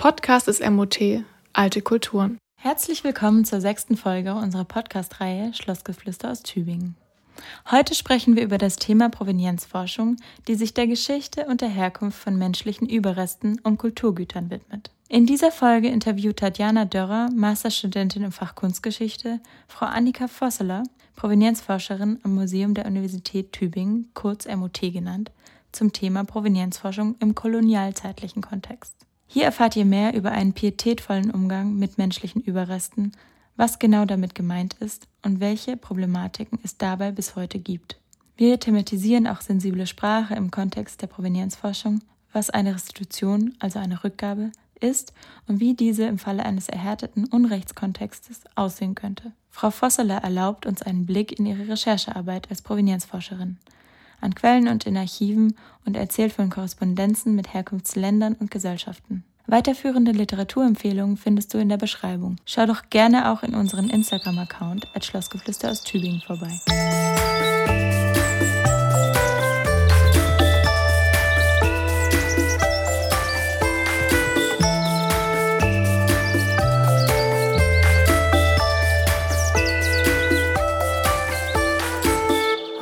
Podcast ist MOT, Alte Kulturen. Herzlich willkommen zur sechsten Folge unserer Podcast-Reihe Schlossgeflüster aus Tübingen. Heute sprechen wir über das Thema Provenienzforschung, die sich der Geschichte und der Herkunft von menschlichen Überresten und Kulturgütern widmet. In dieser Folge interviewt Tatjana Dörrer, Masterstudentin im Fach Kunstgeschichte, Frau Annika Vosseler, Provenienzforscherin am Museum der Universität Tübingen, kurz MOT genannt, zum Thema Provenienzforschung im kolonialzeitlichen Kontext. Hier erfahrt ihr mehr über einen pietätvollen Umgang mit menschlichen Überresten, was genau damit gemeint ist und welche Problematiken es dabei bis heute gibt. Wir thematisieren auch sensible Sprache im Kontext der Provenienzforschung, was eine Restitution, also eine Rückgabe, ist und wie diese im Falle eines erhärteten Unrechtskontextes aussehen könnte. Frau Vosseler erlaubt uns einen Blick in ihre Recherchearbeit als Provenienzforscherin an Quellen und in Archiven und erzählt von Korrespondenzen mit Herkunftsländern und Gesellschaften. Weiterführende Literaturempfehlungen findest du in der Beschreibung. Schau doch gerne auch in unseren Instagram-Account at Schlossgeflüster aus Tübingen vorbei.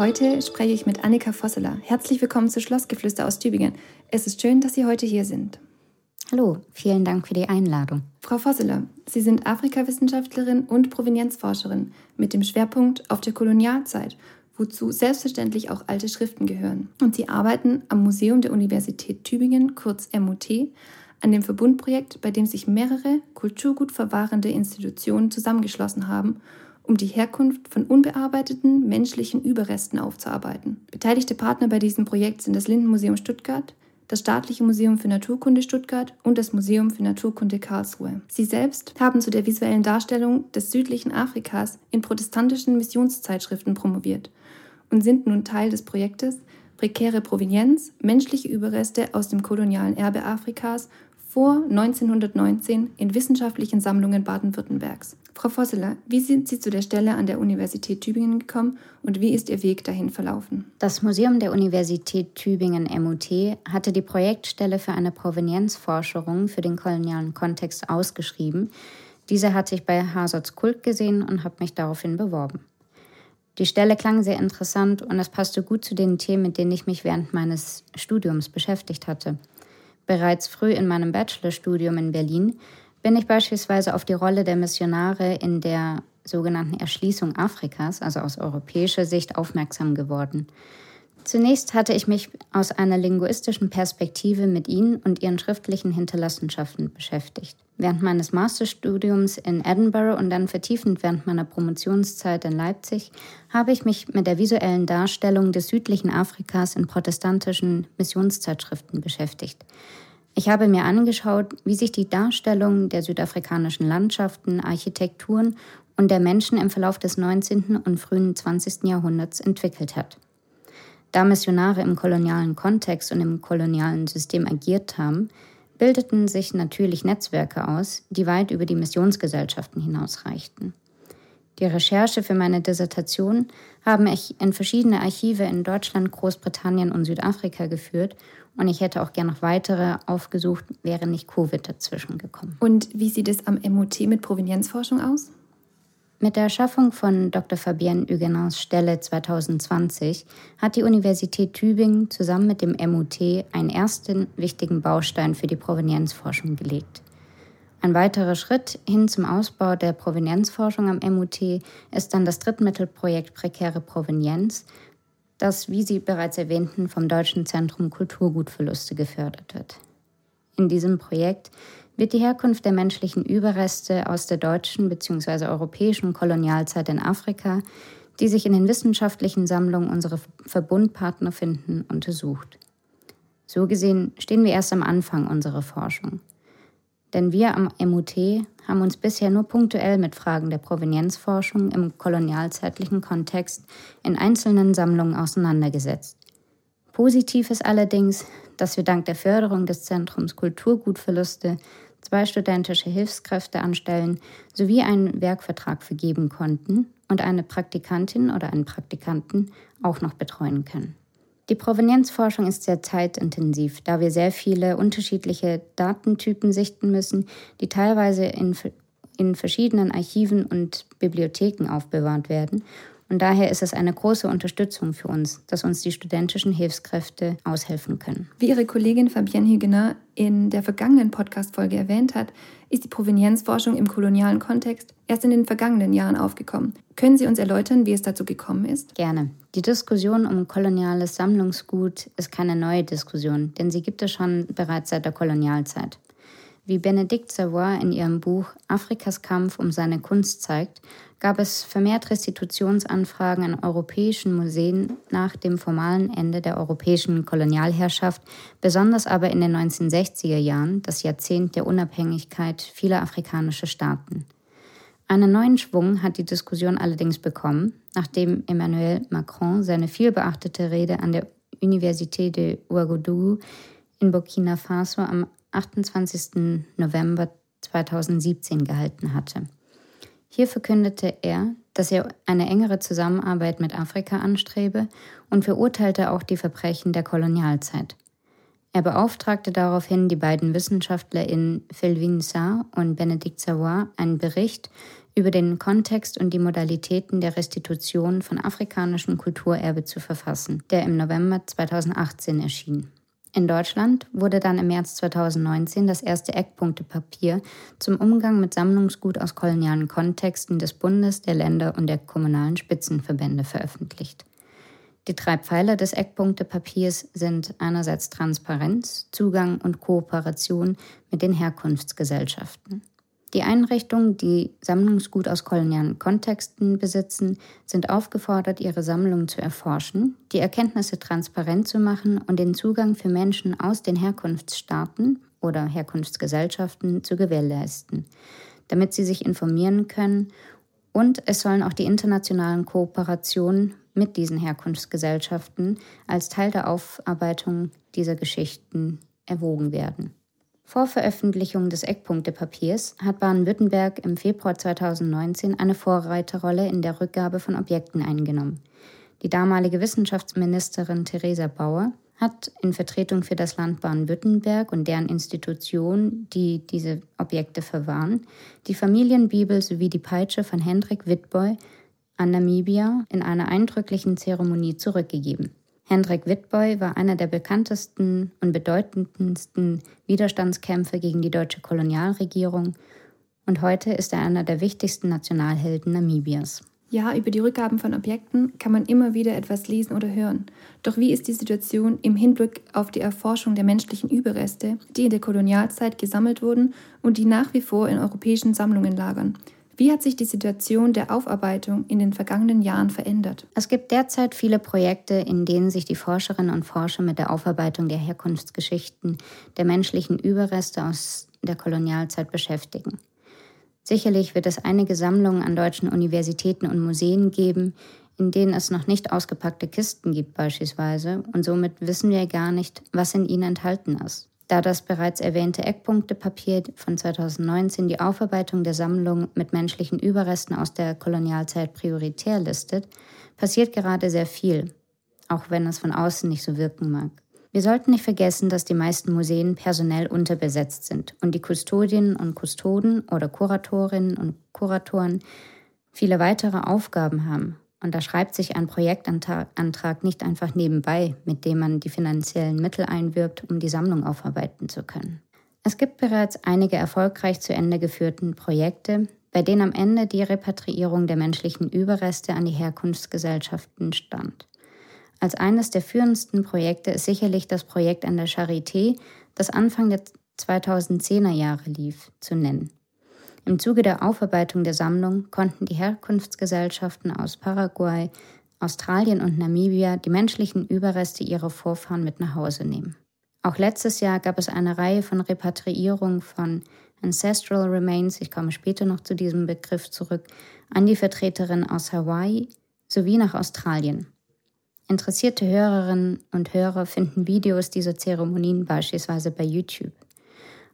Heute spreche ich mit Annika Vosseler. Herzlich willkommen zu Schlossgeflüster aus Tübingen. Es ist schön, dass Sie heute hier sind. Hallo, vielen Dank für die Einladung. Frau Vosseler, Sie sind Afrikawissenschaftlerin und Provenienzforscherin mit dem Schwerpunkt auf der Kolonialzeit, wozu selbstverständlich auch alte Schriften gehören. Und Sie arbeiten am Museum der Universität Tübingen, kurz MUT, an dem Verbundprojekt, bei dem sich mehrere kulturgutverwahrende Institutionen zusammengeschlossen haben um die Herkunft von unbearbeiteten menschlichen Überresten aufzuarbeiten. Beteiligte Partner bei diesem Projekt sind das Lindenmuseum Stuttgart, das Staatliche Museum für Naturkunde Stuttgart und das Museum für Naturkunde Karlsruhe. Sie selbst haben zu der visuellen Darstellung des südlichen Afrikas in protestantischen Missionszeitschriften promoviert und sind nun Teil des Projektes Prekäre Provenienz, menschliche Überreste aus dem kolonialen Erbe Afrikas vor 1919 in wissenschaftlichen Sammlungen Baden-Württembergs. Frau Vosseler, wie sind Sie zu der Stelle an der Universität Tübingen gekommen und wie ist Ihr Weg dahin verlaufen? Das Museum der Universität Tübingen MUT hatte die Projektstelle für eine Provenienzforschung für den kolonialen Kontext ausgeschrieben. Diese hatte ich bei Hazards Kult gesehen und habe mich daraufhin beworben. Die Stelle klang sehr interessant und es passte gut zu den Themen, mit denen ich mich während meines Studiums beschäftigt hatte. Bereits früh in meinem Bachelorstudium in Berlin bin ich beispielsweise auf die Rolle der Missionare in der sogenannten Erschließung Afrikas, also aus europäischer Sicht, aufmerksam geworden. Zunächst hatte ich mich aus einer linguistischen Perspektive mit ihnen und ihren schriftlichen Hinterlassenschaften beschäftigt. Während meines Masterstudiums in Edinburgh und dann vertiefend während meiner Promotionszeit in Leipzig habe ich mich mit der visuellen Darstellung des südlichen Afrikas in protestantischen Missionszeitschriften beschäftigt. Ich habe mir angeschaut, wie sich die Darstellung der südafrikanischen Landschaften, Architekturen und der Menschen im Verlauf des 19. und frühen 20. Jahrhunderts entwickelt hat. Da Missionare im kolonialen Kontext und im kolonialen System agiert haben, bildeten sich natürlich Netzwerke aus, die weit über die Missionsgesellschaften hinausreichten. Die Recherche für meine Dissertation haben ich in verschiedene Archive in Deutschland, Großbritannien und Südafrika geführt und ich hätte auch gerne noch weitere aufgesucht, wäre nicht Covid dazwischen gekommen. Und wie sieht es am MOT mit Provenienzforschung aus? Mit der Erschaffung von Dr. Fabienne Huguenins Stelle 2020 hat die Universität Tübingen zusammen mit dem MUT einen ersten wichtigen Baustein für die Provenienzforschung gelegt. Ein weiterer Schritt hin zum Ausbau der Provenienzforschung am MUT ist dann das Drittmittelprojekt Prekäre Provenienz, das, wie Sie bereits erwähnten, vom Deutschen Zentrum Kulturgutverluste gefördert wird. In diesem Projekt wird die Herkunft der menschlichen Überreste aus der deutschen bzw. europäischen Kolonialzeit in Afrika, die sich in den wissenschaftlichen Sammlungen unserer Verbundpartner finden, untersucht. So gesehen stehen wir erst am Anfang unserer Forschung. Denn wir am MUT haben uns bisher nur punktuell mit Fragen der Provenienzforschung im kolonialzeitlichen Kontext in einzelnen Sammlungen auseinandergesetzt. Positiv ist allerdings, dass wir dank der Förderung des Zentrums Kulturgutverluste zwei studentische Hilfskräfte anstellen sowie einen Werkvertrag vergeben konnten und eine Praktikantin oder einen Praktikanten auch noch betreuen können. Die Provenienzforschung ist sehr zeitintensiv, da wir sehr viele unterschiedliche Datentypen sichten müssen, die teilweise in, in verschiedenen Archiven und Bibliotheken aufbewahrt werden und daher ist es eine große Unterstützung für uns, dass uns die studentischen Hilfskräfte aushelfen können. Wie Ihre Kollegin Fabienne Huguenin in der vergangenen Podcast-Folge erwähnt hat, ist die Provenienzforschung im kolonialen Kontext erst in den vergangenen Jahren aufgekommen. Können Sie uns erläutern, wie es dazu gekommen ist? Gerne. Die Diskussion um koloniales Sammlungsgut ist keine neue Diskussion, denn sie gibt es schon bereits seit der Kolonialzeit. Wie Benedikt Savoy in ihrem Buch Afrikas Kampf um seine Kunst zeigt, gab es vermehrt Restitutionsanfragen an europäischen Museen nach dem formalen Ende der europäischen Kolonialherrschaft, besonders aber in den 1960er Jahren, das Jahrzehnt der Unabhängigkeit vieler afrikanischer Staaten. Einen neuen Schwung hat die Diskussion allerdings bekommen, nachdem Emmanuel Macron seine vielbeachtete Rede an der Université de Ouagadougou in Burkina Faso am 28. November 2017 gehalten hatte. Hier verkündete er, dass er eine engere Zusammenarbeit mit Afrika anstrebe und verurteilte auch die Verbrechen der Kolonialzeit. Er beauftragte daraufhin die beiden WissenschaftlerInnen Philvin Sarr und Benedikt Savoy einen Bericht über den Kontext und die Modalitäten der Restitution von afrikanischem Kulturerbe zu verfassen, der im November 2018 erschien. In Deutschland wurde dann im März 2019 das erste Eckpunktepapier zum Umgang mit Sammlungsgut aus kolonialen Kontexten des Bundes, der Länder und der kommunalen Spitzenverbände veröffentlicht. Die drei Pfeiler des Eckpunktepapiers sind einerseits Transparenz, Zugang und Kooperation mit den Herkunftsgesellschaften. Die Einrichtungen, die Sammlungsgut aus kolonialen Kontexten besitzen, sind aufgefordert, ihre Sammlungen zu erforschen, die Erkenntnisse transparent zu machen und den Zugang für Menschen aus den Herkunftsstaaten oder Herkunftsgesellschaften zu gewährleisten, damit sie sich informieren können und es sollen auch die internationalen Kooperationen mit diesen Herkunftsgesellschaften als Teil der Aufarbeitung dieser Geschichten erwogen werden. Vor Veröffentlichung des Eckpunktepapiers hat Baden-Württemberg im Februar 2019 eine Vorreiterrolle in der Rückgabe von Objekten eingenommen. Die damalige Wissenschaftsministerin Theresa Bauer hat in Vertretung für das Land Baden-Württemberg und deren Institutionen, die diese Objekte verwahren, die Familienbibel sowie die Peitsche von Hendrik Wittboy an Namibia in einer eindrücklichen Zeremonie zurückgegeben. Hendrik Wittboy war einer der bekanntesten und bedeutendsten Widerstandskämpfer gegen die deutsche Kolonialregierung und heute ist er einer der wichtigsten Nationalhelden Namibias. Ja, über die Rückgaben von Objekten kann man immer wieder etwas lesen oder hören. Doch wie ist die Situation im Hinblick auf die Erforschung der menschlichen Überreste, die in der Kolonialzeit gesammelt wurden und die nach wie vor in europäischen Sammlungen lagern? Wie hat sich die Situation der Aufarbeitung in den vergangenen Jahren verändert? Es gibt derzeit viele Projekte, in denen sich die Forscherinnen und Forscher mit der Aufarbeitung der Herkunftsgeschichten der menschlichen Überreste aus der Kolonialzeit beschäftigen. Sicherlich wird es einige Sammlungen an deutschen Universitäten und Museen geben, in denen es noch nicht ausgepackte Kisten gibt beispielsweise, und somit wissen wir gar nicht, was in ihnen enthalten ist. Da das bereits erwähnte Eckpunktepapier von 2019 die Aufarbeitung der Sammlung mit menschlichen Überresten aus der Kolonialzeit prioritär listet, passiert gerade sehr viel, auch wenn es von außen nicht so wirken mag. Wir sollten nicht vergessen, dass die meisten Museen personell unterbesetzt sind und die Kustodinnen und Kustoden oder Kuratorinnen und Kuratoren viele weitere Aufgaben haben und da schreibt sich ein Projektantrag nicht einfach nebenbei, mit dem man die finanziellen Mittel einwirbt, um die Sammlung aufarbeiten zu können. Es gibt bereits einige erfolgreich zu Ende geführten Projekte, bei denen am Ende die Repatriierung der menschlichen Überreste an die Herkunftsgesellschaften stand. Als eines der führendsten Projekte ist sicherlich das Projekt an der Charité, das Anfang der 2010er Jahre lief, zu nennen. Im Zuge der Aufarbeitung der Sammlung konnten die Herkunftsgesellschaften aus Paraguay, Australien und Namibia die menschlichen Überreste ihrer Vorfahren mit nach Hause nehmen. Auch letztes Jahr gab es eine Reihe von Repatriierungen von Ancestral Remains, ich komme später noch zu diesem Begriff zurück, an die Vertreterin aus Hawaii sowie nach Australien. Interessierte Hörerinnen und Hörer finden Videos dieser Zeremonien beispielsweise bei YouTube.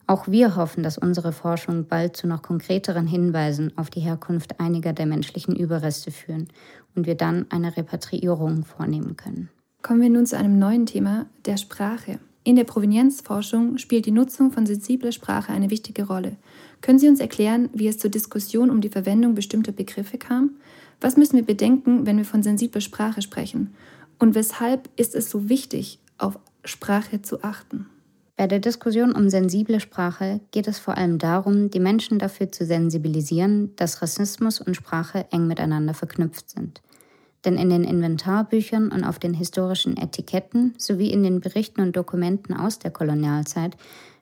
Auch wir hoffen, dass unsere Forschung bald zu noch konkreteren Hinweisen auf die Herkunft einiger der menschlichen Überreste führen und wir dann eine Repatriierung vornehmen können. Kommen wir nun zu einem neuen Thema, der Sprache. In der Provenienzforschung spielt die Nutzung von sensibler Sprache eine wichtige Rolle. Können Sie uns erklären, wie es zur Diskussion um die Verwendung bestimmter Begriffe kam? Was müssen wir bedenken, wenn wir von sensibler Sprache sprechen? Und weshalb ist es so wichtig, auf Sprache zu achten? Bei der Diskussion um sensible Sprache geht es vor allem darum, die Menschen dafür zu sensibilisieren, dass Rassismus und Sprache eng miteinander verknüpft sind. Denn in den Inventarbüchern und auf den historischen Etiketten sowie in den Berichten und Dokumenten aus der Kolonialzeit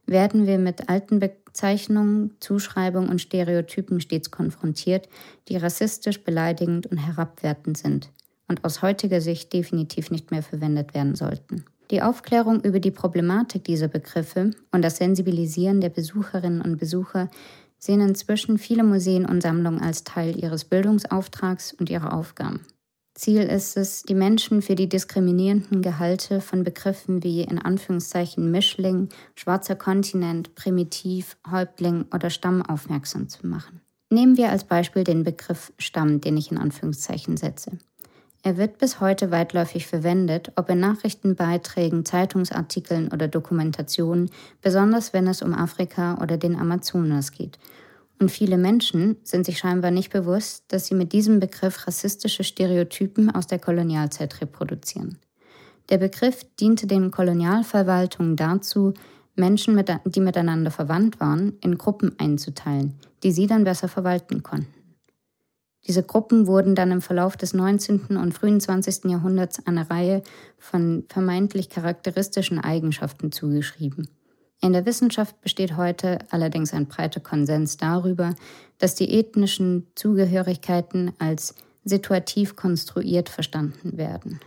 werden wir mit alten Bezeichnungen, Zuschreibungen und Stereotypen stets konfrontiert, die rassistisch, beleidigend und herabwertend sind und aus heutiger Sicht definitiv nicht mehr verwendet werden sollten. Die Aufklärung über die Problematik dieser Begriffe und das Sensibilisieren der Besucherinnen und Besucher sehen inzwischen viele Museen und Sammlungen als Teil ihres Bildungsauftrags und ihrer Aufgaben. Ziel ist es, die Menschen für die diskriminierenden Gehalte von Begriffen wie in Anführungszeichen Mischling, schwarzer Kontinent, Primitiv, Häuptling oder Stamm aufmerksam zu machen. Nehmen wir als Beispiel den Begriff Stamm, den ich in Anführungszeichen setze. Er wird bis heute weitläufig verwendet, ob in Nachrichtenbeiträgen, Zeitungsartikeln oder Dokumentationen, besonders wenn es um Afrika oder den Amazonas geht – und viele Menschen sind sich scheinbar nicht bewusst, dass sie mit diesem Begriff rassistische Stereotypen aus der Kolonialzeit reproduzieren. Der Begriff diente den Kolonialverwaltungen dazu, Menschen, die miteinander verwandt waren, in Gruppen einzuteilen, die sie dann besser verwalten konnten. Diese Gruppen wurden dann im Verlauf des 19. und frühen 20. Jahrhunderts eine Reihe von vermeintlich charakteristischen Eigenschaften zugeschrieben. In der Wissenschaft besteht heute allerdings ein breiter Konsens darüber, dass die ethnischen Zugehörigkeiten als situativ konstruiert verstanden werden.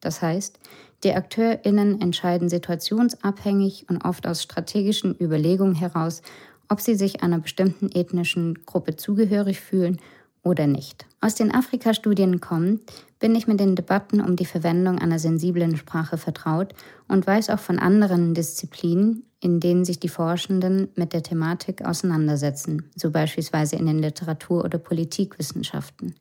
Das heißt, die Akteurinnen entscheiden situationsabhängig und oft aus strategischen Überlegungen heraus, ob sie sich einer bestimmten ethnischen Gruppe zugehörig fühlen oder nicht. Aus den Afrika-Studien kommt, bin ich mit den Debatten um die Verwendung einer sensiblen Sprache vertraut und weiß auch von anderen Disziplinen, in denen sich die Forschenden mit der Thematik auseinandersetzen, so beispielsweise in den Literatur- oder Politikwissenschaften.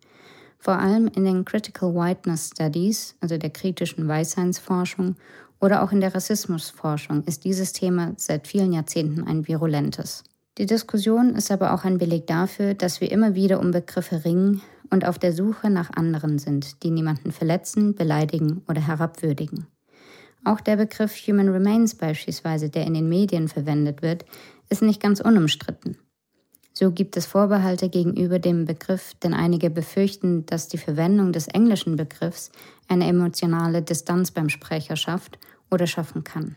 Vor allem in den Critical Whiteness Studies, also der kritischen Weißseinsforschung, oder auch in der Rassismusforschung ist dieses Thema seit vielen Jahrzehnten ein virulentes. Die Diskussion ist aber auch ein Beleg dafür, dass wir immer wieder um Begriffe ringen und auf der Suche nach anderen sind, die niemanden verletzen, beleidigen oder herabwürdigen. Auch der Begriff Human Remains beispielsweise, der in den Medien verwendet wird, ist nicht ganz unumstritten. So gibt es Vorbehalte gegenüber dem Begriff, denn einige befürchten, dass die Verwendung des englischen Begriffs eine emotionale Distanz beim Sprecher schafft oder schaffen kann.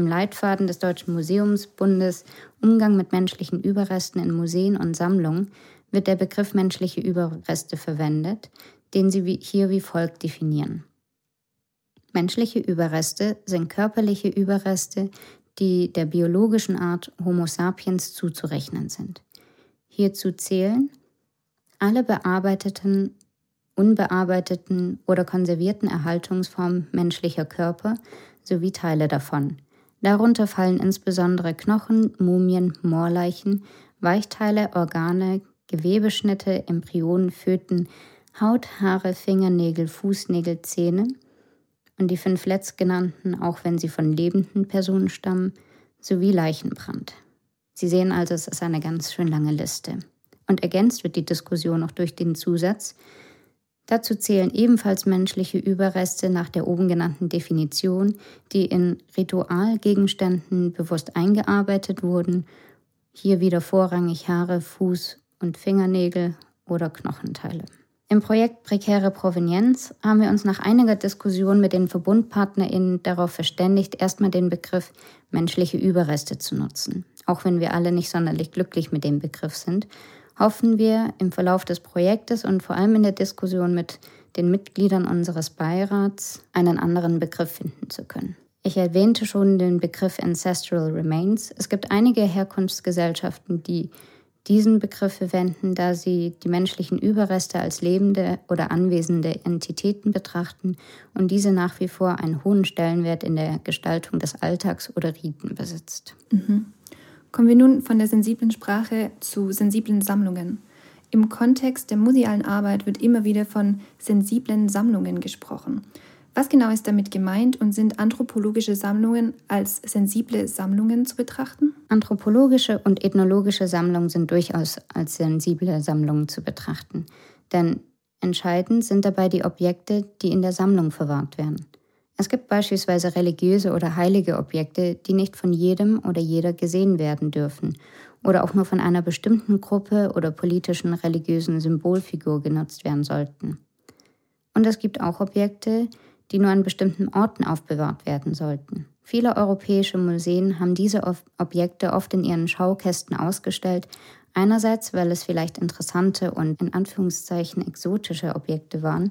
Im Leitfaden des Deutschen Museumsbundes Umgang mit menschlichen Überresten in Museen und Sammlungen wird der Begriff menschliche Überreste verwendet, den sie hier wie folgt definieren. Menschliche Überreste sind körperliche Überreste, die der biologischen Art Homo sapiens zuzurechnen sind. Hierzu zählen alle bearbeiteten, unbearbeiteten oder konservierten Erhaltungsformen menschlicher Körper sowie Teile davon. Darunter fallen insbesondere Knochen, Mumien, Moorleichen, Weichteile, Organe, Gewebeschnitte, Embryonen, Föten, Haut, Haare, Fingernägel, Fußnägel, Zähne – und die fünf letztgenannten, auch wenn sie von lebenden Personen stammen, sowie Leichenbrand. Sie sehen also, es ist eine ganz schön lange Liste. Und ergänzt wird die Diskussion noch durch den Zusatz, Dazu zählen ebenfalls menschliche Überreste nach der oben genannten Definition, die in Ritualgegenständen bewusst eingearbeitet wurden, hier wieder vorrangig Haare, Fuß- und Fingernägel oder Knochenteile. Im Projekt Prekäre Provenienz haben wir uns nach einiger Diskussion mit den VerbundpartnerInnen darauf verständigt, erstmal den Begriff menschliche Überreste zu nutzen. Auch wenn wir alle nicht sonderlich glücklich mit dem Begriff sind, hoffen wir im Verlauf des Projektes und vor allem in der Diskussion mit den Mitgliedern unseres Beirats einen anderen Begriff finden zu können. Ich erwähnte schon den Begriff Ancestral Remains. Es gibt einige Herkunftsgesellschaften, die diesen Begriff verwenden, da sie die menschlichen Überreste als lebende oder anwesende Entitäten betrachten und diese nach wie vor einen hohen Stellenwert in der Gestaltung des Alltags oder Riten besitzt. Mhm. Kommen wir nun von der sensiblen Sprache zu sensiblen Sammlungen. Im Kontext der musealen Arbeit wird immer wieder von sensiblen Sammlungen gesprochen. Was genau ist damit gemeint und sind anthropologische Sammlungen als sensible Sammlungen zu betrachten? Anthropologische und ethnologische Sammlungen sind durchaus als sensible Sammlungen zu betrachten, denn entscheidend sind dabei die Objekte, die in der Sammlung verwahrt werden. Es gibt beispielsweise religiöse oder heilige Objekte, die nicht von jedem oder jeder gesehen werden dürfen oder auch nur von einer bestimmten Gruppe oder politischen religiösen Symbolfigur genutzt werden sollten. Und es gibt auch Objekte, die nur an bestimmten Orten aufbewahrt werden sollten. Viele europäische Museen haben diese Objekte oft in ihren Schaukästen ausgestellt, einerseits weil es vielleicht interessante und in Anführungszeichen exotische Objekte waren,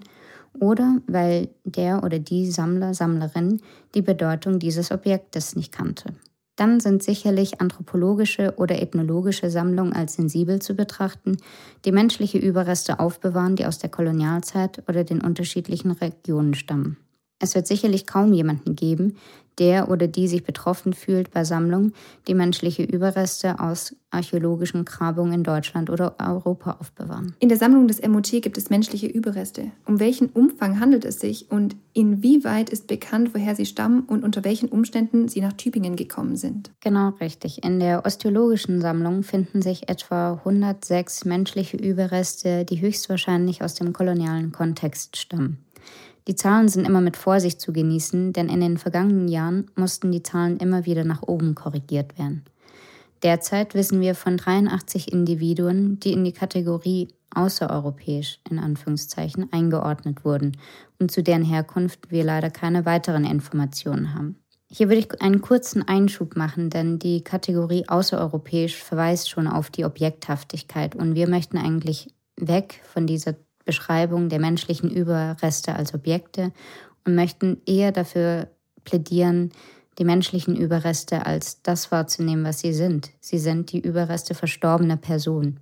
oder weil der oder die Sammler, Sammlerin die Bedeutung dieses Objektes nicht kannte. Dann sind sicherlich anthropologische oder ethnologische Sammlungen als sensibel zu betrachten, die menschliche Überreste aufbewahren, die aus der Kolonialzeit oder den unterschiedlichen Regionen stammen. Es wird sicherlich kaum jemanden geben, der oder die sich betroffen fühlt bei Sammlungen, die menschliche Überreste aus archäologischen Grabungen in Deutschland oder Europa aufbewahren. In der Sammlung des MOT gibt es menschliche Überreste. Um welchen Umfang handelt es sich und inwieweit ist bekannt, woher sie stammen und unter welchen Umständen sie nach Tübingen gekommen sind? Genau richtig. In der osteologischen Sammlung finden sich etwa 106 menschliche Überreste, die höchstwahrscheinlich aus dem kolonialen Kontext stammen. Die Zahlen sind immer mit Vorsicht zu genießen, denn in den vergangenen Jahren mussten die Zahlen immer wieder nach oben korrigiert werden. Derzeit wissen wir von 83 Individuen, die in die Kategorie außereuropäisch in Anführungszeichen eingeordnet wurden und zu deren Herkunft wir leider keine weiteren Informationen haben. Hier würde ich einen kurzen Einschub machen, denn die Kategorie außereuropäisch verweist schon auf die Objekthaftigkeit und wir möchten eigentlich weg von dieser Beschreibung der menschlichen Überreste als Objekte und möchten eher dafür plädieren, die menschlichen Überreste als das wahrzunehmen, was sie sind. Sie sind die Überreste verstorbener Personen.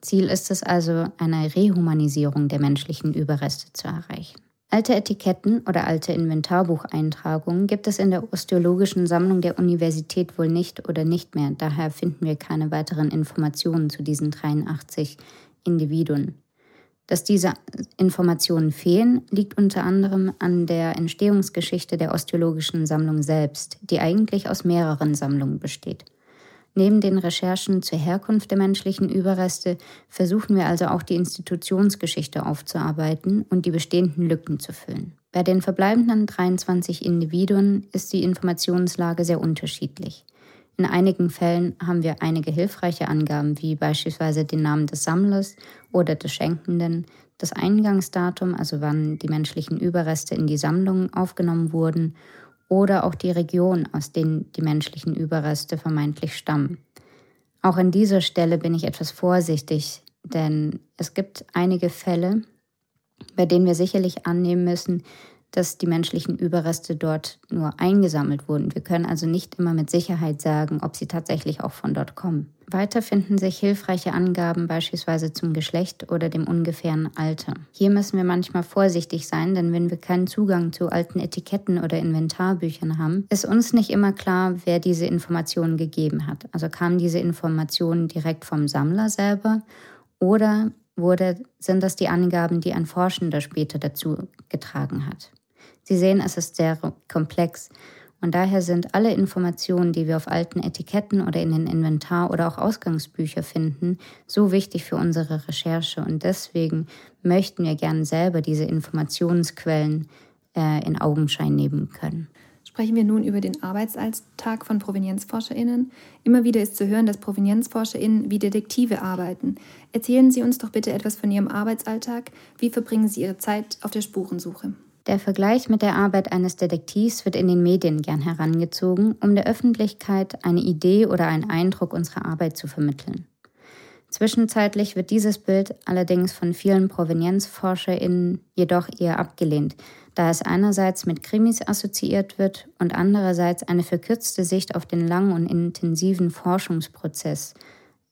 Ziel ist es also, eine Rehumanisierung der menschlichen Überreste zu erreichen. Alte Etiketten oder alte Inventarbucheintragungen gibt es in der osteologischen Sammlung der Universität wohl nicht oder nicht mehr. Daher finden wir keine weiteren Informationen zu diesen 83 Individuen. Dass diese Informationen fehlen, liegt unter anderem an der Entstehungsgeschichte der osteologischen Sammlung selbst, die eigentlich aus mehreren Sammlungen besteht. Neben den Recherchen zur Herkunft der menschlichen Überreste versuchen wir also auch die Institutionsgeschichte aufzuarbeiten und die bestehenden Lücken zu füllen. Bei den verbleibenden 23 Individuen ist die Informationslage sehr unterschiedlich. In einigen Fällen haben wir einige hilfreiche Angaben, wie beispielsweise den Namen des Sammlers oder des Schenkenden, das Eingangsdatum, also wann die menschlichen Überreste in die Sammlung aufgenommen wurden, oder auch die Region, aus denen die menschlichen Überreste vermeintlich stammen. Auch an dieser Stelle bin ich etwas vorsichtig, denn es gibt einige Fälle, bei denen wir sicherlich annehmen müssen, dass die menschlichen Überreste dort nur eingesammelt wurden. Wir können also nicht immer mit Sicherheit sagen, ob sie tatsächlich auch von dort kommen. Weiter finden sich hilfreiche Angaben beispielsweise zum Geschlecht oder dem ungefähren Alter. Hier müssen wir manchmal vorsichtig sein, denn wenn wir keinen Zugang zu alten Etiketten oder Inventarbüchern haben, ist uns nicht immer klar, wer diese Informationen gegeben hat. Also kamen diese Informationen direkt vom Sammler selber oder wurde, sind das die Angaben, die ein Forschender später dazu getragen hat. Sie sehen, es ist sehr komplex. Und daher sind alle Informationen, die wir auf alten Etiketten oder in den Inventar- oder auch Ausgangsbücher finden, so wichtig für unsere Recherche. Und deswegen möchten wir gerne selber diese Informationsquellen äh, in Augenschein nehmen können. Sprechen wir nun über den Arbeitsalltag von ProvenienzforscherInnen. Immer wieder ist zu hören, dass ProvenienzforscherInnen wie Detektive arbeiten. Erzählen Sie uns doch bitte etwas von Ihrem Arbeitsalltag. Wie verbringen Sie Ihre Zeit auf der Spurensuche? Der Vergleich mit der Arbeit eines Detektivs wird in den Medien gern herangezogen, um der Öffentlichkeit eine Idee oder einen Eindruck unserer Arbeit zu vermitteln. Zwischenzeitlich wird dieses Bild allerdings von vielen ProvenienzforscherInnen jedoch eher abgelehnt, da es einerseits mit Krimis assoziiert wird und andererseits eine verkürzte Sicht auf den langen und intensiven Forschungsprozess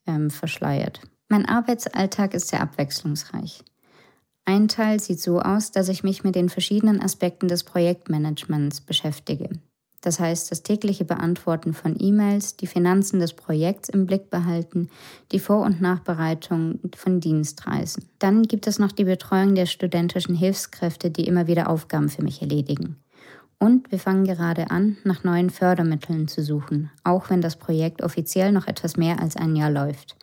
ähm, verschleiert. Mein Arbeitsalltag ist sehr abwechslungsreich. Ein Teil sieht so aus, dass ich mich mit den verschiedenen Aspekten des Projektmanagements beschäftige. Das heißt, das tägliche Beantworten von E-Mails, die Finanzen des Projekts im Blick behalten, die Vor- und Nachbereitung von Dienstreisen. Dann gibt es noch die Betreuung der studentischen Hilfskräfte, die immer wieder Aufgaben für mich erledigen. Und wir fangen gerade an, nach neuen Fördermitteln zu suchen, auch wenn das Projekt offiziell noch etwas mehr als ein Jahr läuft.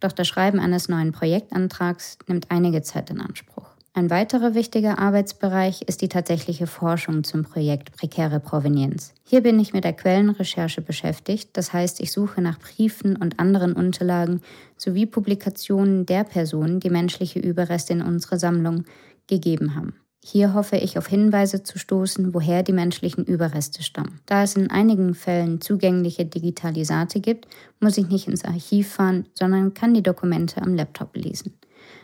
Doch das Schreiben eines neuen Projektantrags nimmt einige Zeit in Anspruch. Ein weiterer wichtiger Arbeitsbereich ist die tatsächliche Forschung zum Projekt Prekäre Provenienz. Hier bin ich mit der Quellenrecherche beschäftigt, das heißt, ich suche nach Briefen und anderen Unterlagen sowie Publikationen der Personen, die menschliche Überreste in unsere Sammlung gegeben haben. Hier hoffe ich auf Hinweise zu stoßen, woher die menschlichen Überreste stammen. Da es in einigen Fällen zugängliche Digitalisate gibt, muss ich nicht ins Archiv fahren, sondern kann die Dokumente am Laptop lesen.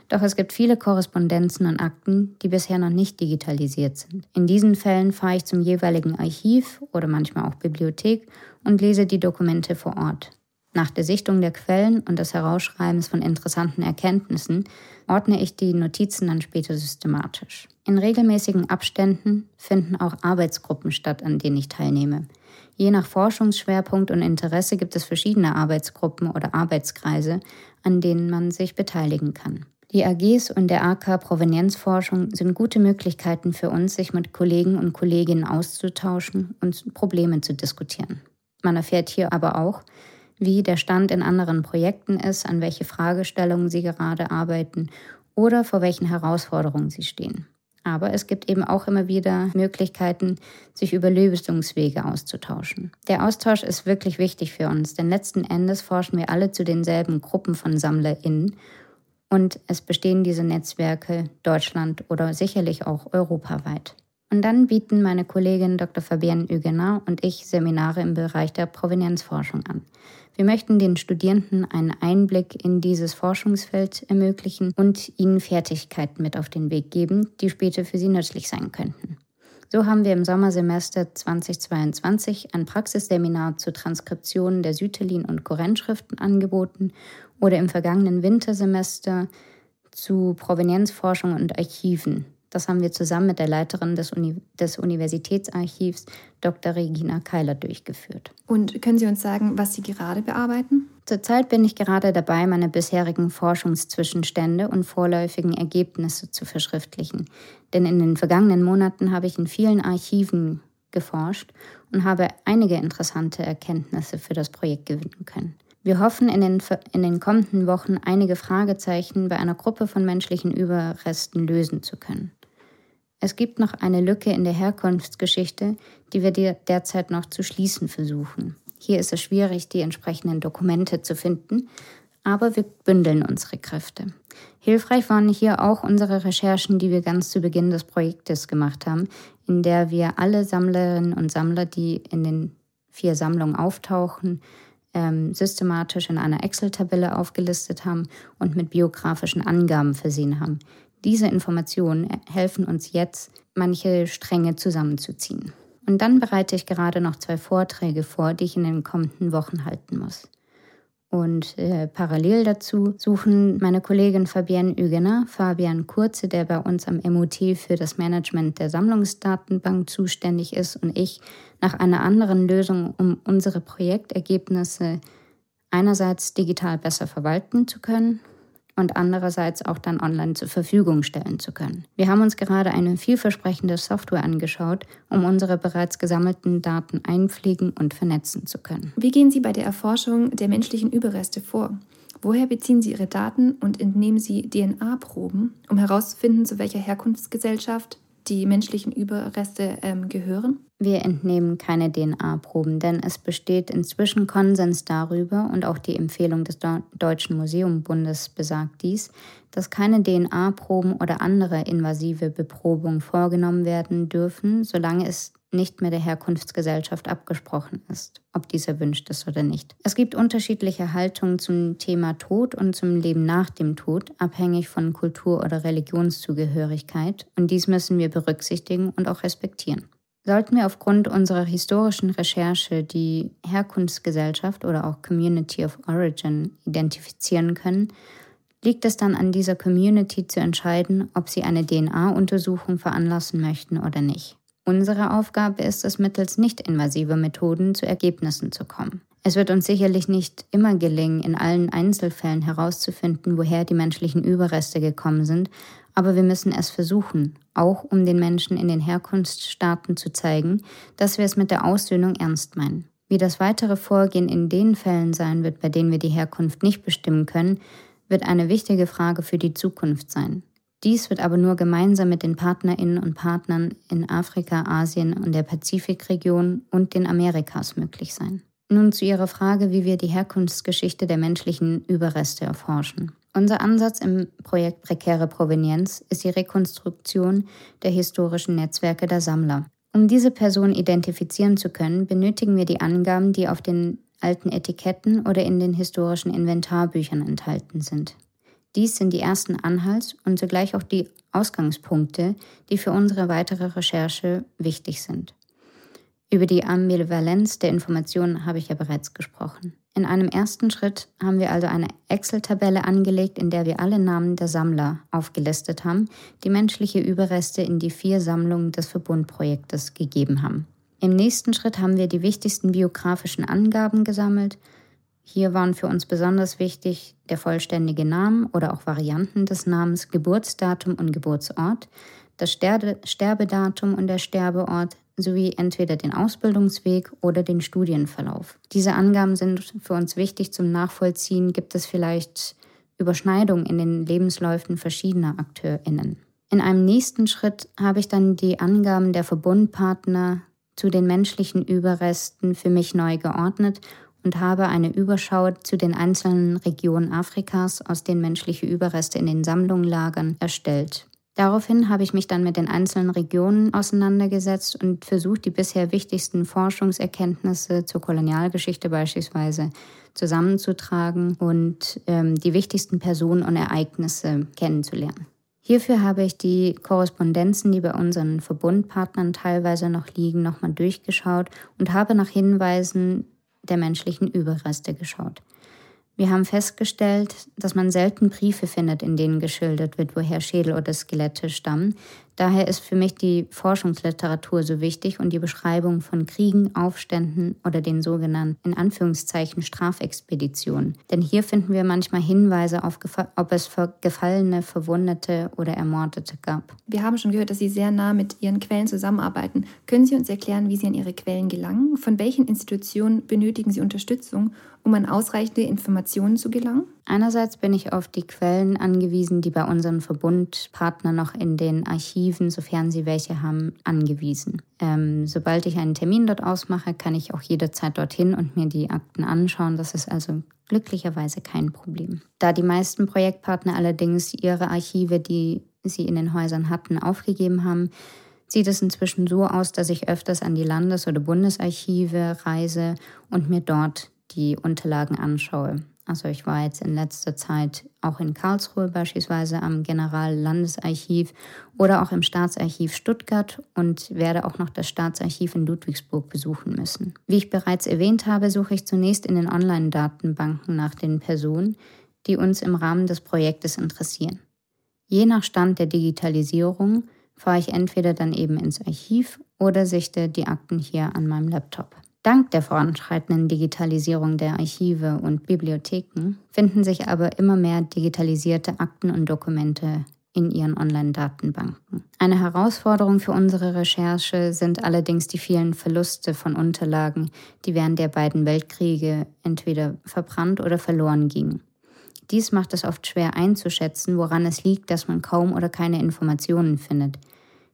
Doch es gibt viele Korrespondenzen und Akten, die bisher noch nicht digitalisiert sind. In diesen Fällen fahre ich zum jeweiligen Archiv oder manchmal auch Bibliothek und lese die Dokumente vor Ort. Nach der Sichtung der Quellen und des Herausschreibens von interessanten Erkenntnissen ordne ich die Notizen dann später systematisch. In regelmäßigen Abständen finden auch Arbeitsgruppen statt, an denen ich teilnehme. Je nach Forschungsschwerpunkt und Interesse gibt es verschiedene Arbeitsgruppen oder Arbeitskreise, an denen man sich beteiligen kann. Die AGs und der AK Provenienzforschung sind gute Möglichkeiten für uns, sich mit Kollegen und Kolleginnen auszutauschen und Probleme zu diskutieren. Man erfährt hier aber auch, wie der Stand in anderen Projekten ist, an welche Fragestellungen sie gerade arbeiten oder vor welchen Herausforderungen sie stehen. Aber es gibt eben auch immer wieder Möglichkeiten, sich über Lösungswege auszutauschen. Der Austausch ist wirklich wichtig für uns, denn letzten Endes forschen wir alle zu denselben Gruppen von SammlerInnen und es bestehen diese Netzwerke Deutschland oder sicherlich auch europaweit. Und dann bieten meine Kollegin Dr. Fabienne Huguenard und ich Seminare im Bereich der Provenienzforschung an. Wir möchten den Studierenden einen Einblick in dieses Forschungsfeld ermöglichen und ihnen Fertigkeiten mit auf den Weg geben, die später für sie nützlich sein könnten. So haben wir im Sommersemester 2022 ein Praxisseminar zur Transkription der Sütelin- und Korrentschriften angeboten oder im vergangenen Wintersemester zu Provenienzforschung und Archiven. Das haben wir zusammen mit der Leiterin des, Uni des Universitätsarchivs, Dr. Regina Keiler, durchgeführt. Und können Sie uns sagen, was Sie gerade bearbeiten? Zurzeit bin ich gerade dabei, meine bisherigen Forschungszwischenstände und vorläufigen Ergebnisse zu verschriftlichen. Denn in den vergangenen Monaten habe ich in vielen Archiven geforscht und habe einige interessante Erkenntnisse für das Projekt gewinnen können. Wir hoffen, in den, in den kommenden Wochen einige Fragezeichen bei einer Gruppe von menschlichen Überresten lösen zu können. Es gibt noch eine Lücke in der Herkunftsgeschichte, die wir derzeit noch zu schließen versuchen. Hier ist es schwierig, die entsprechenden Dokumente zu finden, aber wir bündeln unsere Kräfte. Hilfreich waren hier auch unsere Recherchen, die wir ganz zu Beginn des Projektes gemacht haben, in der wir alle Sammlerinnen und Sammler, die in den vier Sammlungen auftauchen, ähm, systematisch in einer Excel-Tabelle aufgelistet haben und mit biografischen Angaben versehen haben. Diese Informationen helfen uns jetzt, manche Stränge zusammenzuziehen. Und dann bereite ich gerade noch zwei Vorträge vor, die ich in den kommenden Wochen halten muss. Und äh, parallel dazu suchen meine Kollegin Fabienne Hugener, Fabian Kurze, der bei uns am MUT für das Management der Sammlungsdatenbank zuständig ist, und ich nach einer anderen Lösung, um unsere Projektergebnisse einerseits digital besser verwalten zu können und andererseits auch dann online zur Verfügung stellen zu können. Wir haben uns gerade eine vielversprechende Software angeschaut, um unsere bereits gesammelten Daten einpflegen und vernetzen zu können. Wie gehen Sie bei der Erforschung der menschlichen Überreste vor? Woher beziehen Sie Ihre Daten und entnehmen Sie DNA-Proben, um herauszufinden, zu welcher Herkunftsgesellschaft die menschlichen Überreste ähm, gehören? Wir entnehmen keine DNA-Proben, denn es besteht inzwischen Konsens darüber und auch die Empfehlung des Deutschen Museumbundes besagt dies, dass keine DNA-Proben oder andere invasive Beprobungen vorgenommen werden dürfen, solange es nicht mit der Herkunftsgesellschaft abgesprochen ist, ob dies erwünscht ist oder nicht. Es gibt unterschiedliche Haltungen zum Thema Tod und zum Leben nach dem Tod, abhängig von Kultur- oder Religionszugehörigkeit, und dies müssen wir berücksichtigen und auch respektieren. Sollten wir aufgrund unserer historischen Recherche die Herkunftsgesellschaft oder auch Community of Origin identifizieren können, liegt es dann an dieser Community zu entscheiden, ob sie eine DNA-Untersuchung veranlassen möchten oder nicht. Unsere Aufgabe ist es, mittels nicht-invasiver Methoden zu Ergebnissen zu kommen. Es wird uns sicherlich nicht immer gelingen, in allen Einzelfällen herauszufinden, woher die menschlichen Überreste gekommen sind, aber wir müssen es versuchen, auch um den Menschen in den Herkunftsstaaten zu zeigen, dass wir es mit der Aussöhnung ernst meinen. Wie das weitere Vorgehen in den Fällen sein wird, bei denen wir die Herkunft nicht bestimmen können, wird eine wichtige Frage für die Zukunft sein. Dies wird aber nur gemeinsam mit den Partnerinnen und Partnern in Afrika, Asien und der Pazifikregion und den Amerikas möglich sein. Nun zu Ihrer Frage, wie wir die Herkunftsgeschichte der menschlichen Überreste erforschen. Unser Ansatz im Projekt Prekäre Provenienz ist die Rekonstruktion der historischen Netzwerke der Sammler. Um diese Person identifizieren zu können, benötigen wir die Angaben, die auf den alten Etiketten oder in den historischen Inventarbüchern enthalten sind. Dies sind die ersten Anhalts- und zugleich auch die Ausgangspunkte, die für unsere weitere Recherche wichtig sind. Über die Ambivalenz der Informationen habe ich ja bereits gesprochen. In einem ersten Schritt haben wir also eine Excel-Tabelle angelegt, in der wir alle Namen der Sammler aufgelistet haben, die menschliche Überreste in die vier Sammlungen des Verbundprojektes gegeben haben. Im nächsten Schritt haben wir die wichtigsten biografischen Angaben gesammelt, hier waren für uns besonders wichtig der vollständige Name oder auch Varianten des Namens, Geburtsdatum und Geburtsort, das Sterbedatum und der Sterbeort sowie entweder den Ausbildungsweg oder den Studienverlauf. Diese Angaben sind für uns wichtig zum Nachvollziehen. Gibt es vielleicht Überschneidungen in den Lebensläufen verschiedener AkteurInnen? In einem nächsten Schritt habe ich dann die Angaben der Verbundpartner zu den menschlichen Überresten für mich neu geordnet und habe eine Überschau zu den einzelnen Regionen Afrikas, aus denen menschliche Überreste in den Sammlungen lagern, erstellt. Daraufhin habe ich mich dann mit den einzelnen Regionen auseinandergesetzt und versucht, die bisher wichtigsten Forschungserkenntnisse zur Kolonialgeschichte beispielsweise zusammenzutragen und ähm, die wichtigsten Personen und Ereignisse kennenzulernen. Hierfür habe ich die Korrespondenzen, die bei unseren Verbundpartnern teilweise noch liegen, nochmal durchgeschaut und habe nach Hinweisen der menschlichen Überreste geschaut. Wir haben festgestellt, dass man selten Briefe findet, in denen geschildert wird, woher Schädel oder Skelette stammen. Daher ist für mich die Forschungsliteratur so wichtig und die Beschreibung von Kriegen, Aufständen oder den sogenannten in Anführungszeichen Strafexpeditionen. Denn hier finden wir manchmal Hinweise auf, ob es Gefallene, Verwundete oder Ermordete gab. Wir haben schon gehört, dass Sie sehr nah mit Ihren Quellen zusammenarbeiten. Können Sie uns erklären, wie Sie an Ihre Quellen gelangen? Von welchen Institutionen benötigen Sie Unterstützung, um an ausreichende Informationen zu gelangen? Einerseits bin ich auf die Quellen angewiesen, die bei unseren Verbundpartnern noch in den Archiven, sofern sie welche haben, angewiesen. Ähm, sobald ich einen Termin dort ausmache, kann ich auch jederzeit dorthin und mir die Akten anschauen. Das ist also glücklicherweise kein Problem. Da die meisten Projektpartner allerdings ihre Archive, die sie in den Häusern hatten, aufgegeben haben, sieht es inzwischen so aus, dass ich öfters an die Landes- oder Bundesarchive reise und mir dort die Unterlagen anschaue. Also ich war jetzt in letzter Zeit auch in Karlsruhe beispielsweise am Generallandesarchiv oder auch im Staatsarchiv Stuttgart und werde auch noch das Staatsarchiv in Ludwigsburg besuchen müssen. Wie ich bereits erwähnt habe, suche ich zunächst in den Online-Datenbanken nach den Personen, die uns im Rahmen des Projektes interessieren. Je nach Stand der Digitalisierung fahre ich entweder dann eben ins Archiv oder sichte die Akten hier an meinem Laptop. Dank der voranschreitenden Digitalisierung der Archive und Bibliotheken finden sich aber immer mehr digitalisierte Akten und Dokumente in ihren Online-Datenbanken. Eine Herausforderung für unsere Recherche sind allerdings die vielen Verluste von Unterlagen, die während der beiden Weltkriege entweder verbrannt oder verloren gingen. Dies macht es oft schwer einzuschätzen, woran es liegt, dass man kaum oder keine Informationen findet.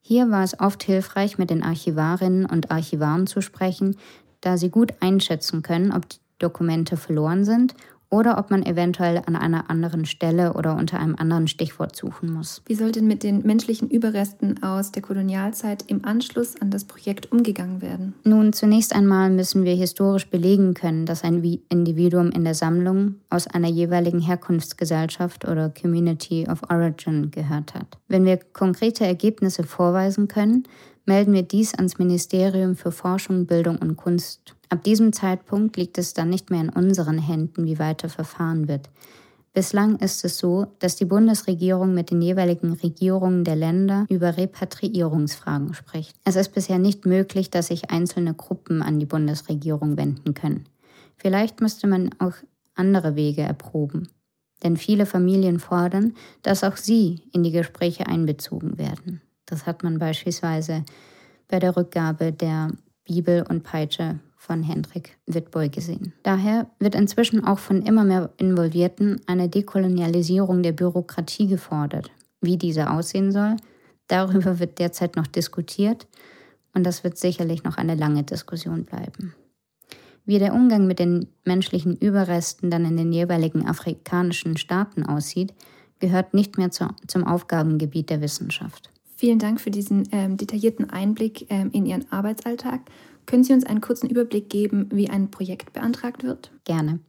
Hier war es oft hilfreich, mit den Archivarinnen und Archivaren zu sprechen, da sie gut einschätzen können, ob die Dokumente verloren sind oder ob man eventuell an einer anderen Stelle oder unter einem anderen Stichwort suchen muss. Wie soll denn mit den menschlichen Überresten aus der Kolonialzeit im Anschluss an das Projekt umgegangen werden? Nun, zunächst einmal müssen wir historisch belegen können, dass ein Individuum in der Sammlung aus einer jeweiligen Herkunftsgesellschaft oder Community of Origin gehört hat. Wenn wir konkrete Ergebnisse vorweisen können, melden wir dies ans Ministerium für Forschung, Bildung und Kunst. Ab diesem Zeitpunkt liegt es dann nicht mehr in unseren Händen, wie weiter verfahren wird. Bislang ist es so, dass die Bundesregierung mit den jeweiligen Regierungen der Länder über Repatriierungsfragen spricht. Es ist bisher nicht möglich, dass sich einzelne Gruppen an die Bundesregierung wenden können. Vielleicht müsste man auch andere Wege erproben. Denn viele Familien fordern, dass auch sie in die Gespräche einbezogen werden. Das hat man beispielsweise bei der Rückgabe der Bibel und Peitsche von Hendrik Wittboy gesehen. Daher wird inzwischen auch von immer mehr Involvierten eine Dekolonialisierung der Bürokratie gefordert. Wie diese aussehen soll, darüber wird derzeit noch diskutiert und das wird sicherlich noch eine lange Diskussion bleiben. Wie der Umgang mit den menschlichen Überresten dann in den jeweiligen afrikanischen Staaten aussieht, gehört nicht mehr zu, zum Aufgabengebiet der Wissenschaft. Vielen Dank für diesen ähm, detaillierten Einblick ähm, in Ihren Arbeitsalltag. Können Sie uns einen kurzen Überblick geben, wie ein Projekt beantragt wird? Gerne.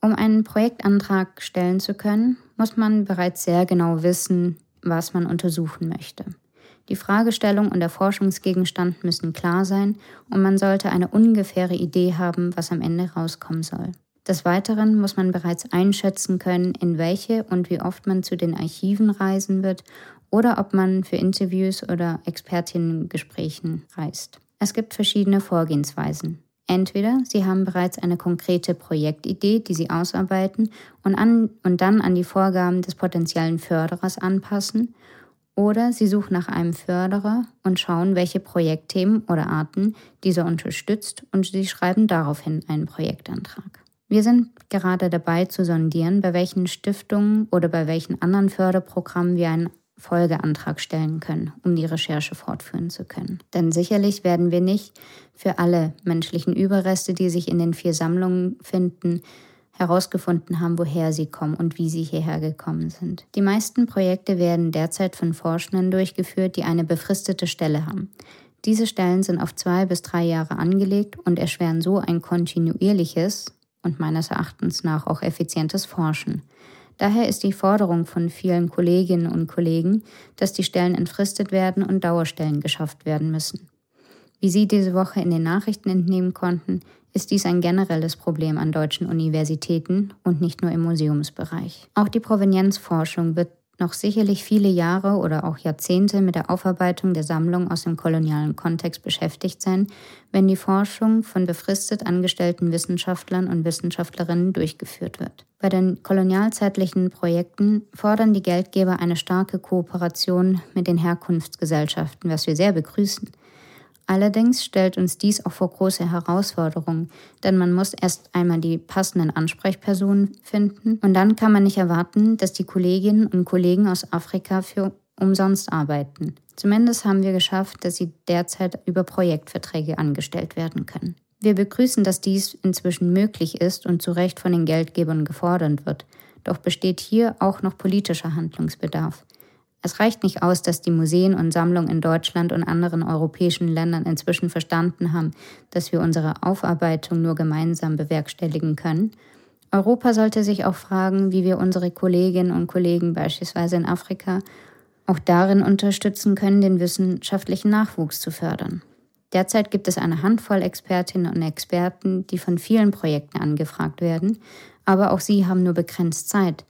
Um einen Projektantrag stellen zu können, muss man bereits sehr genau wissen, was man untersuchen möchte. Die Fragestellung und der Forschungsgegenstand müssen klar sein und man sollte eine ungefähre Idee haben, was am Ende rauskommen soll. Des Weiteren muss man bereits einschätzen können, in welche und wie oft man zu den Archiven reisen wird oder ob man für Interviews oder Expertinnengesprächen reist. Es gibt verschiedene Vorgehensweisen. Entweder Sie haben bereits eine konkrete Projektidee, die Sie ausarbeiten und, an, und dann an die Vorgaben des potenziellen Förderers anpassen, oder Sie suchen nach einem Förderer und schauen, welche Projektthemen oder Arten dieser unterstützt und Sie schreiben daraufhin einen Projektantrag. Wir sind gerade dabei zu sondieren, bei welchen Stiftungen oder bei welchen anderen Förderprogrammen wir einen Folgeantrag stellen können, um die Recherche fortführen zu können. Denn sicherlich werden wir nicht für alle menschlichen Überreste, die sich in den vier Sammlungen finden, herausgefunden haben, woher sie kommen und wie sie hierher gekommen sind. Die meisten Projekte werden derzeit von Forschenden durchgeführt, die eine befristete Stelle haben. Diese Stellen sind auf zwei bis drei Jahre angelegt und erschweren so ein kontinuierliches und meines Erachtens nach auch effizientes Forschen. Daher ist die Forderung von vielen Kolleginnen und Kollegen, dass die Stellen entfristet werden und Dauerstellen geschafft werden müssen. Wie Sie diese Woche in den Nachrichten entnehmen konnten, ist dies ein generelles Problem an deutschen Universitäten und nicht nur im Museumsbereich. Auch die Provenienzforschung wird noch sicherlich viele Jahre oder auch Jahrzehnte mit der Aufarbeitung der Sammlung aus dem kolonialen Kontext beschäftigt sein, wenn die Forschung von befristet angestellten Wissenschaftlern und Wissenschaftlerinnen durchgeführt wird. Bei den kolonialzeitlichen Projekten fordern die Geldgeber eine starke Kooperation mit den Herkunftsgesellschaften, was wir sehr begrüßen. Allerdings stellt uns dies auch vor große Herausforderungen, denn man muss erst einmal die passenden Ansprechpersonen finden und dann kann man nicht erwarten, dass die Kolleginnen und Kollegen aus Afrika für umsonst arbeiten. Zumindest haben wir geschafft, dass sie derzeit über Projektverträge angestellt werden können. Wir begrüßen, dass dies inzwischen möglich ist und zu Recht von den Geldgebern gefordert wird. Doch besteht hier auch noch politischer Handlungsbedarf. Es reicht nicht aus, dass die Museen und Sammlungen in Deutschland und anderen europäischen Ländern inzwischen verstanden haben, dass wir unsere Aufarbeitung nur gemeinsam bewerkstelligen können. Europa sollte sich auch fragen, wie wir unsere Kolleginnen und Kollegen beispielsweise in Afrika auch darin unterstützen können, den wissenschaftlichen Nachwuchs zu fördern. Derzeit gibt es eine Handvoll Expertinnen und Experten, die von vielen Projekten angefragt werden, aber auch sie haben nur begrenzt Zeit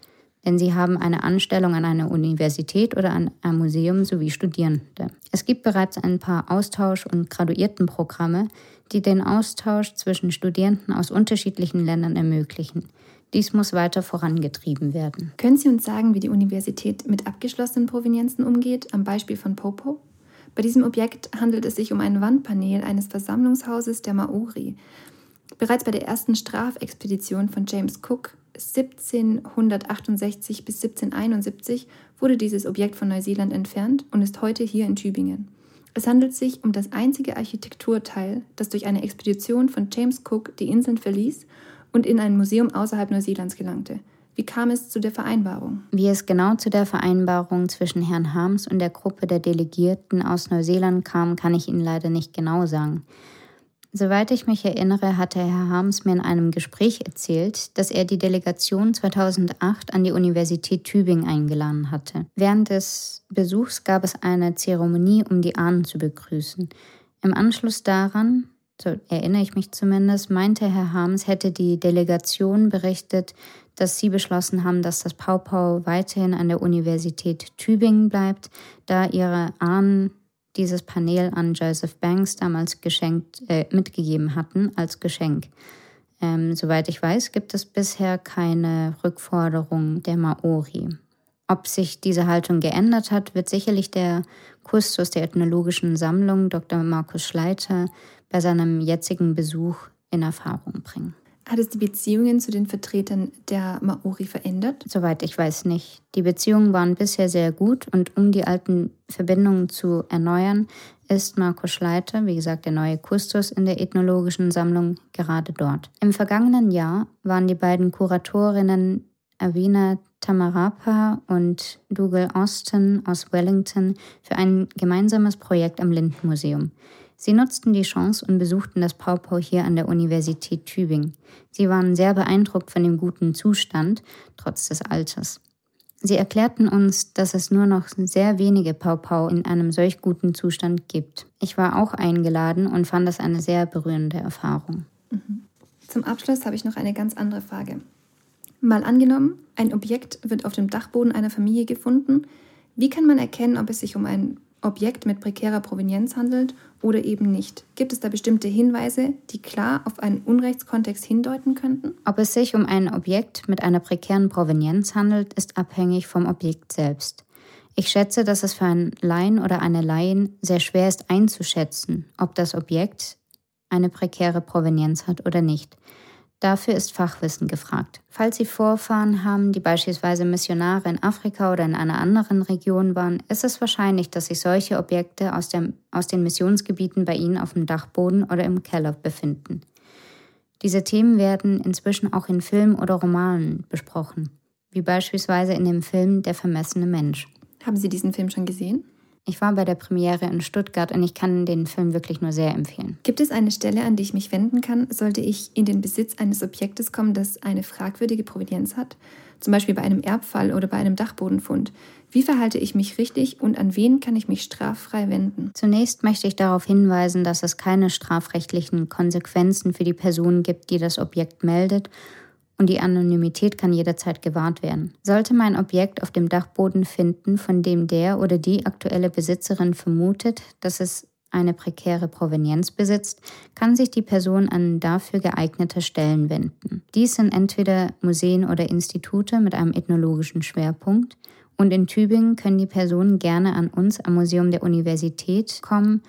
denn sie haben eine Anstellung an einer Universität oder an einem Museum sowie Studierende. Es gibt bereits ein paar Austausch- und Graduiertenprogramme, die den Austausch zwischen Studierenden aus unterschiedlichen Ländern ermöglichen. Dies muss weiter vorangetrieben werden. Können Sie uns sagen, wie die Universität mit abgeschlossenen Provenienzen umgeht, am Beispiel von Popo? Bei diesem Objekt handelt es sich um ein Wandpanel eines Versammlungshauses der Maori. Bereits bei der ersten Strafexpedition von James Cook 1768 bis 1771 wurde dieses Objekt von Neuseeland entfernt und ist heute hier in Tübingen. Es handelt sich um das einzige Architekturteil, das durch eine Expedition von James Cook die Inseln verließ und in ein Museum außerhalb Neuseelands gelangte. Wie kam es zu der Vereinbarung? Wie es genau zu der Vereinbarung zwischen Herrn Harms und der Gruppe der Delegierten aus Neuseeland kam, kann ich Ihnen leider nicht genau sagen. Soweit ich mich erinnere, hatte Herr Harms mir in einem Gespräch erzählt, dass er die Delegation 2008 an die Universität Tübingen eingeladen hatte. Während des Besuchs gab es eine Zeremonie, um die Ahnen zu begrüßen. Im Anschluss daran so erinnere ich mich zumindest, meinte Herr Harms, hätte die Delegation berichtet, dass sie beschlossen haben, dass das Paupau weiterhin an der Universität Tübingen bleibt, da ihre Ahnen dieses Panel an Joseph Banks damals geschenkt, äh, mitgegeben hatten als Geschenk. Ähm, soweit ich weiß, gibt es bisher keine Rückforderung der Maori. Ob sich diese Haltung geändert hat, wird sicherlich der Kustos der Ethnologischen Sammlung Dr. Markus Schleiter bei seinem jetzigen Besuch in Erfahrung bringen. Hat es die Beziehungen zu den Vertretern der Maori verändert? Soweit ich weiß nicht. Die Beziehungen waren bisher sehr gut und um die alten Verbindungen zu erneuern, ist Markus Schleiter, wie gesagt der neue Kustos in der Ethnologischen Sammlung, gerade dort. Im vergangenen Jahr waren die beiden Kuratorinnen Avina Tamarapa und Dougal Austin aus Wellington für ein gemeinsames Projekt am Lindenmuseum. Sie nutzten die Chance und besuchten das Paupau hier an der Universität Tübingen. Sie waren sehr beeindruckt von dem guten Zustand, trotz des Alters. Sie erklärten uns, dass es nur noch sehr wenige Paupau in einem solch guten Zustand gibt. Ich war auch eingeladen und fand das eine sehr berührende Erfahrung. Mhm. Zum Abschluss habe ich noch eine ganz andere Frage. Mal angenommen, ein Objekt wird auf dem Dachboden einer Familie gefunden. Wie kann man erkennen, ob es sich um ein Objekt mit prekärer Provenienz handelt oder eben nicht? Gibt es da bestimmte Hinweise, die klar auf einen Unrechtskontext hindeuten könnten? Ob es sich um ein Objekt mit einer prekären Provenienz handelt, ist abhängig vom Objekt selbst. Ich schätze, dass es für einen Laien oder eine Laien sehr schwer ist einzuschätzen, ob das Objekt eine prekäre Provenienz hat oder nicht. Dafür ist Fachwissen gefragt. Falls Sie Vorfahren haben, die beispielsweise Missionare in Afrika oder in einer anderen Region waren, ist es wahrscheinlich, dass sich solche Objekte aus, dem, aus den Missionsgebieten bei Ihnen auf dem Dachboden oder im Keller befinden. Diese Themen werden inzwischen auch in Filmen oder Romanen besprochen, wie beispielsweise in dem Film Der vermessene Mensch. Haben Sie diesen Film schon gesehen? Ich war bei der Premiere in Stuttgart und ich kann den Film wirklich nur sehr empfehlen. Gibt es eine Stelle, an die ich mich wenden kann, sollte ich in den Besitz eines Objektes kommen, das eine fragwürdige Provenienz hat? Zum Beispiel bei einem Erbfall oder bei einem Dachbodenfund. Wie verhalte ich mich richtig und an wen kann ich mich straffrei wenden? Zunächst möchte ich darauf hinweisen, dass es keine strafrechtlichen Konsequenzen für die Person gibt, die das Objekt meldet und die Anonymität kann jederzeit gewahrt werden. Sollte mein Objekt auf dem Dachboden finden, von dem der oder die aktuelle Besitzerin vermutet, dass es eine prekäre Provenienz besitzt, kann sich die Person an dafür geeignete Stellen wenden. Dies sind entweder Museen oder Institute mit einem ethnologischen Schwerpunkt, und in Tübingen können die Personen gerne an uns am Museum der Universität kommen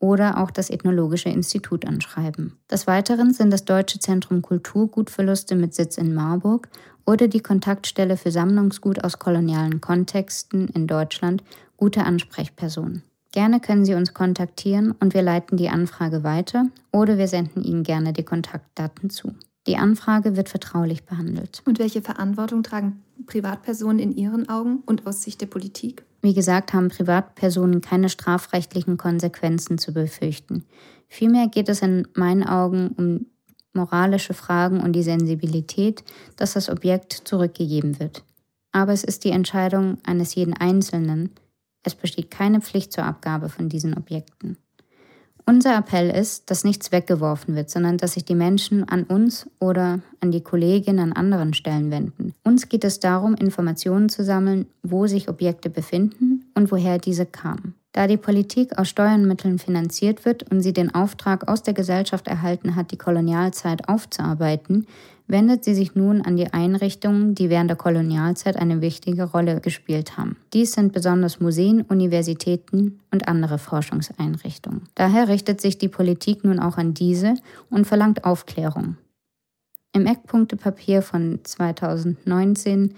oder auch das Ethnologische Institut anschreiben. Des Weiteren sind das Deutsche Zentrum Kulturgutverluste mit Sitz in Marburg oder die Kontaktstelle für Sammlungsgut aus kolonialen Kontexten in Deutschland gute Ansprechpersonen. Gerne können Sie uns kontaktieren und wir leiten die Anfrage weiter oder wir senden Ihnen gerne die Kontaktdaten zu. Die Anfrage wird vertraulich behandelt. Und welche Verantwortung tragen Privatpersonen in Ihren Augen und aus Sicht der Politik? Wie gesagt, haben Privatpersonen keine strafrechtlichen Konsequenzen zu befürchten. Vielmehr geht es in meinen Augen um moralische Fragen und die Sensibilität, dass das Objekt zurückgegeben wird. Aber es ist die Entscheidung eines jeden Einzelnen. Es besteht keine Pflicht zur Abgabe von diesen Objekten. Unser Appell ist, dass nichts weggeworfen wird, sondern dass sich die Menschen an uns oder an die Kolleginnen an anderen Stellen wenden. Uns geht es darum, Informationen zu sammeln, wo sich Objekte befinden und woher diese kamen. Da die Politik aus Steuermitteln finanziert wird und sie den Auftrag aus der Gesellschaft erhalten hat, die Kolonialzeit aufzuarbeiten, wendet sie sich nun an die Einrichtungen, die während der Kolonialzeit eine wichtige Rolle gespielt haben. Dies sind besonders Museen, Universitäten und andere Forschungseinrichtungen. Daher richtet sich die Politik nun auch an diese und verlangt Aufklärung. Im Eckpunktepapier von 2019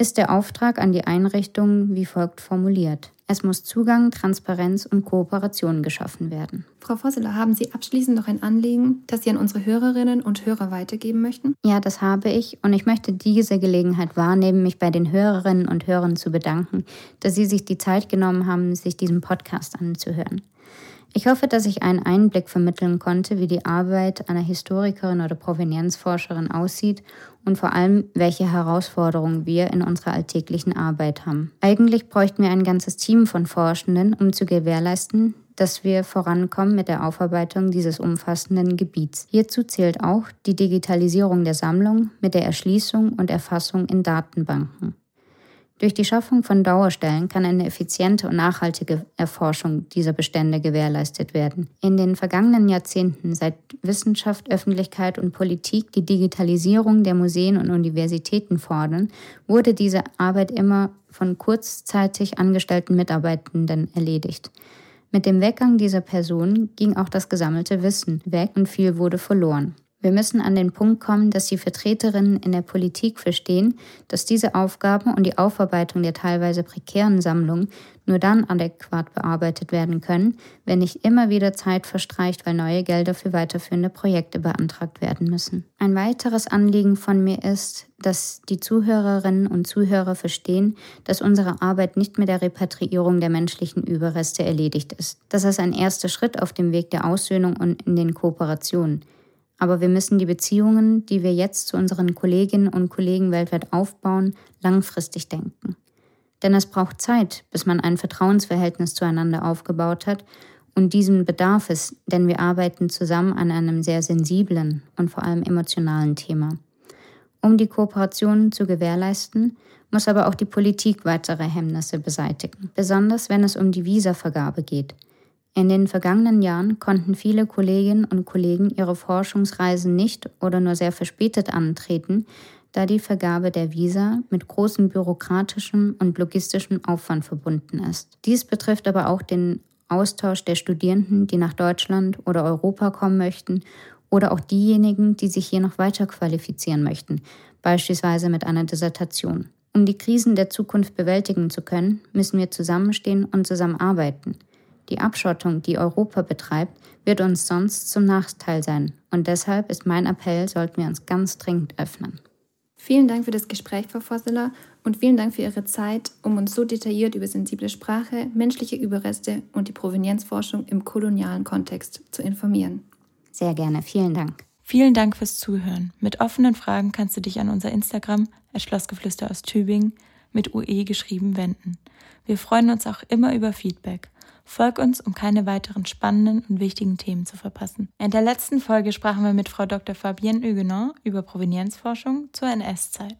ist der Auftrag an die Einrichtungen wie folgt formuliert. Es muss Zugang, Transparenz und Kooperation geschaffen werden. Frau Vosseler, haben Sie abschließend noch ein Anliegen, das Sie an unsere Hörerinnen und Hörer weitergeben möchten? Ja, das habe ich und ich möchte diese Gelegenheit wahrnehmen, mich bei den Hörerinnen und Hörern zu bedanken, dass Sie sich die Zeit genommen haben, sich diesen Podcast anzuhören. Ich hoffe, dass ich einen Einblick vermitteln konnte, wie die Arbeit einer Historikerin oder Provenienzforscherin aussieht und vor allem, welche Herausforderungen wir in unserer alltäglichen Arbeit haben. Eigentlich bräuchten wir ein ganzes Team von Forschenden, um zu gewährleisten, dass wir vorankommen mit der Aufarbeitung dieses umfassenden Gebiets. Hierzu zählt auch die Digitalisierung der Sammlung mit der Erschließung und Erfassung in Datenbanken. Durch die Schaffung von Dauerstellen kann eine effiziente und nachhaltige Erforschung dieser Bestände gewährleistet werden. In den vergangenen Jahrzehnten, seit Wissenschaft, Öffentlichkeit und Politik die Digitalisierung der Museen und Universitäten fordern, wurde diese Arbeit immer von kurzzeitig angestellten Mitarbeitenden erledigt. Mit dem Weggang dieser Personen ging auch das gesammelte Wissen weg und viel wurde verloren. Wir müssen an den Punkt kommen, dass die Vertreterinnen in der Politik verstehen, dass diese Aufgaben und die Aufarbeitung der teilweise prekären Sammlungen nur dann adäquat bearbeitet werden können, wenn nicht immer wieder Zeit verstreicht, weil neue Gelder für weiterführende Projekte beantragt werden müssen. Ein weiteres Anliegen von mir ist, dass die Zuhörerinnen und Zuhörer verstehen, dass unsere Arbeit nicht mit der Repatriierung der menschlichen Überreste erledigt ist. Das ist ein erster Schritt auf dem Weg der Aussöhnung und in den Kooperationen. Aber wir müssen die Beziehungen, die wir jetzt zu unseren Kolleginnen und Kollegen weltweit aufbauen, langfristig denken. Denn es braucht Zeit, bis man ein Vertrauensverhältnis zueinander aufgebaut hat und diesem bedarf es, denn wir arbeiten zusammen an einem sehr sensiblen und vor allem emotionalen Thema. Um die Kooperation zu gewährleisten, muss aber auch die Politik weitere Hemmnisse beseitigen, besonders wenn es um die Visavergabe geht – in den vergangenen Jahren konnten viele Kolleginnen und Kollegen ihre Forschungsreisen nicht oder nur sehr verspätet antreten, da die Vergabe der Visa mit großem bürokratischem und logistischem Aufwand verbunden ist. Dies betrifft aber auch den Austausch der Studierenden, die nach Deutschland oder Europa kommen möchten, oder auch diejenigen, die sich hier noch weiter qualifizieren möchten, beispielsweise mit einer Dissertation. Um die Krisen der Zukunft bewältigen zu können, müssen wir zusammenstehen und zusammenarbeiten. Die Abschottung, die Europa betreibt, wird uns sonst zum Nachteil sein. Und deshalb ist mein Appell, sollten wir uns ganz dringend öffnen. Vielen Dank für das Gespräch, Frau Vosseler, und vielen Dank für Ihre Zeit, um uns so detailliert über sensible Sprache, menschliche Überreste und die Provenienzforschung im kolonialen Kontext zu informieren. Sehr gerne, vielen Dank. Vielen Dank fürs Zuhören. Mit offenen Fragen kannst du dich an unser Instagram, Schlossgeflüster aus Tübingen, mit UE geschrieben, wenden. Wir freuen uns auch immer über Feedback. Folg uns, um keine weiteren spannenden und wichtigen Themen zu verpassen. In der letzten Folge sprachen wir mit Frau Dr. Fabienne Huguenin über Provenienzforschung zur NS-Zeit.